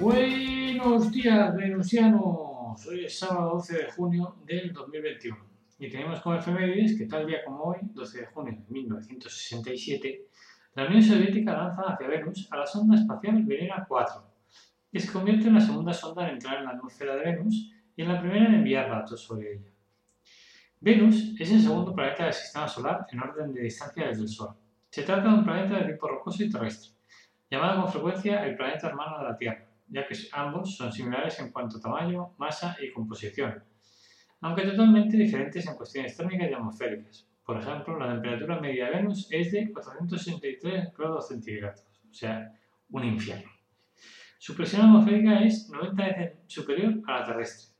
Buenos días, venusianos. Hoy es sábado 12 de junio del 2021 y tenemos como efemérides que tal día como hoy, 12 de junio de 1967, la Unión Soviética lanza hacia Venus a la sonda espacial Venera 4, que se convierte en la segunda sonda en entrar en la atmósfera de Venus y en la primera en enviar datos sobre ella. Venus es el segundo planeta del sistema solar en orden de distancia desde el Sol. Se trata de un planeta de tipo rocoso y terrestre, llamado con frecuencia el planeta hermano de la Tierra ya que ambos son similares en cuanto a tamaño, masa y composición, aunque totalmente diferentes en cuestiones térmicas y atmosféricas. Por ejemplo, la temperatura media de Venus es de 463 grados centígrados, o sea, un infierno. Su presión atmosférica es 90 veces superior a la terrestre.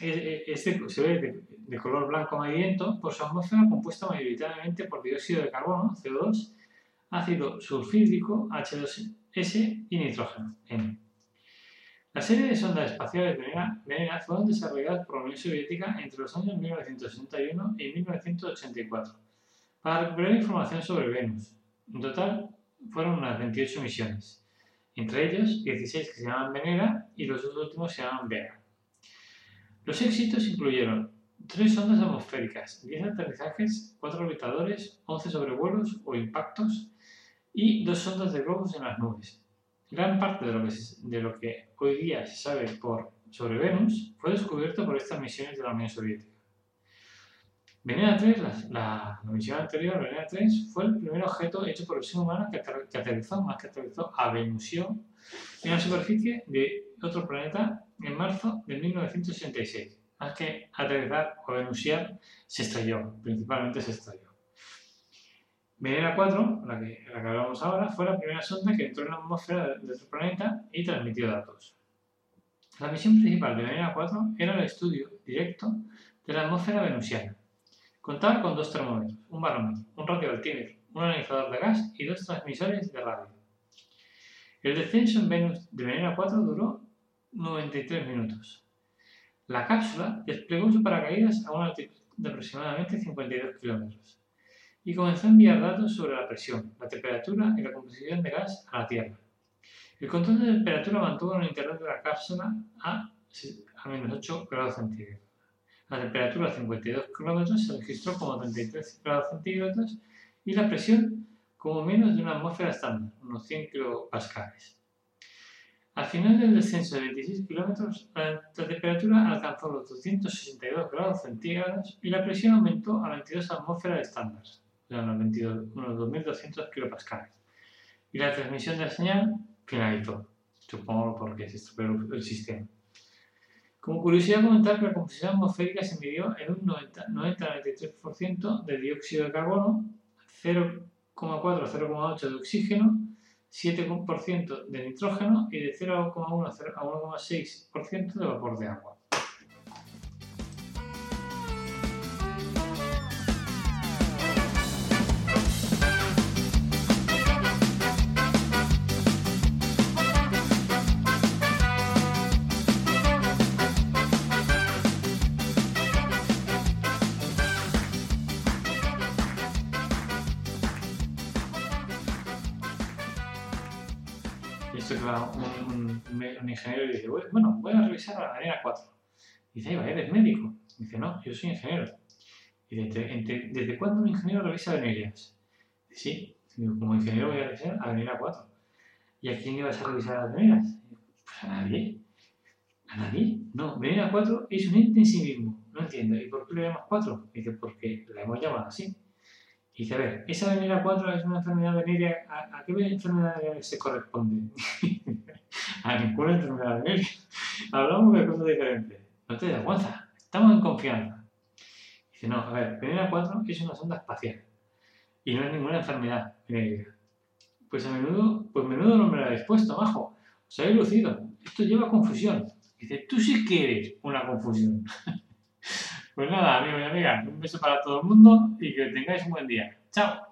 Este se ve de color blanco amarillento por su atmósfera compuesta mayoritariamente por dióxido de carbono, CO2, ácido sulfídrico, H2 S y nitrógeno, N. La serie de sondas espaciales Venera, fueron desarrolladas por la Unión Soviética entre los años 1961 y 1984 para recuperar información sobre Venus. En total fueron unas 28 misiones, entre ellos 16 que se llaman Venera y los dos últimos se llaman Vega. Los éxitos incluyeron tres sondas atmosféricas, 10 aterrizajes, 4 orbitadores, 11 sobrevuelos o impactos y dos sondas de globos en las nubes. Gran parte de lo que, de lo que hoy día se sabe por, sobre Venus fue descubierto por estas misiones de la Unión Soviética. Venera 3, la, la, misión anterior, Venera 3, fue el primer objeto hecho por el ser humano que, que aterrizó, más que aterrizó, a Venusio en la superficie de otro planeta en marzo de 1966. Más que aterrizar o venusiar, se estrelló, principalmente se estrelló. Venera 4, la que, la que hablamos ahora, fue la primera sonda que entró en la atmósfera de nuestro planeta y transmitió datos. La misión principal de Venera 4 era el estudio directo de la atmósfera venusiana. Contaba con dos termómetros, un barómetro, un radioaltímetro, un analizador de gas y dos transmisores de radio. El descenso en Venus de Venera 4 duró 93 minutos. La cápsula desplegó su paracaídas a una altitud de aproximadamente 52 kilómetros y comenzó a enviar datos sobre la presión, la temperatura y la composición de gas a la Tierra. El control de temperatura mantuvo el interior de la cápsula a, a menos 8 grados centígrados. La temperatura a 52 kilómetros se registró como 33 grados centígrados y la presión como menos de una atmósfera estándar, unos 100 kilopascales. Al final del descenso de 26 kilómetros, la temperatura alcanzó los 262 grados centígrados y la presión aumentó a 22 atmósferas estándar, unos, 22, unos 2.200 kilopascales. Y la transmisión de la señal finalizó, supongo porque se estropeó el sistema. Como curiosidad comentar que la composición atmosférica se midió en un 90-93% de dióxido de carbono, 0,4-0,8 de oxígeno, 7% de nitrógeno y de 0,1 a 1,6% de vapor de agua. Un, ingeniero y dice, bueno, voy a revisar la avenida 4. dice, ¿eres médico? dice, no, yo soy ingeniero. Y dice, ¿desde cuándo un ingeniero revisa avenidas? Dice, sí, como ingeniero voy a revisar avenida 4. ¿Y a quién ibas a revisar las avenidas? Pues a nadie. ¿A nadie? No, avenida 4 es un ente en sí mismo. No entiendo. ¿Y por qué le llamas 4? Dice, porque la hemos llamado así. Y dice, a ver, ¿esa avenida 4 es una enfermedad venérea? ¿A, qué enfermedad se corresponde? A enfermedad venérea. Hablamos de cosas diferentes. No te das. Estamos en confianza. Dice, no, a ver, avenida 4 es una sonda espacial. Y no es ninguna enfermedad venérea. Pues a menudo, pues menudo no me lo habéis puesto, majo. Os habéis lucido. Esto lleva confusión. Dice, tú sí quieres una confusión. pues nada, amigos y amigas, un beso para todo el mundo y que tengáis un buen día. Chao.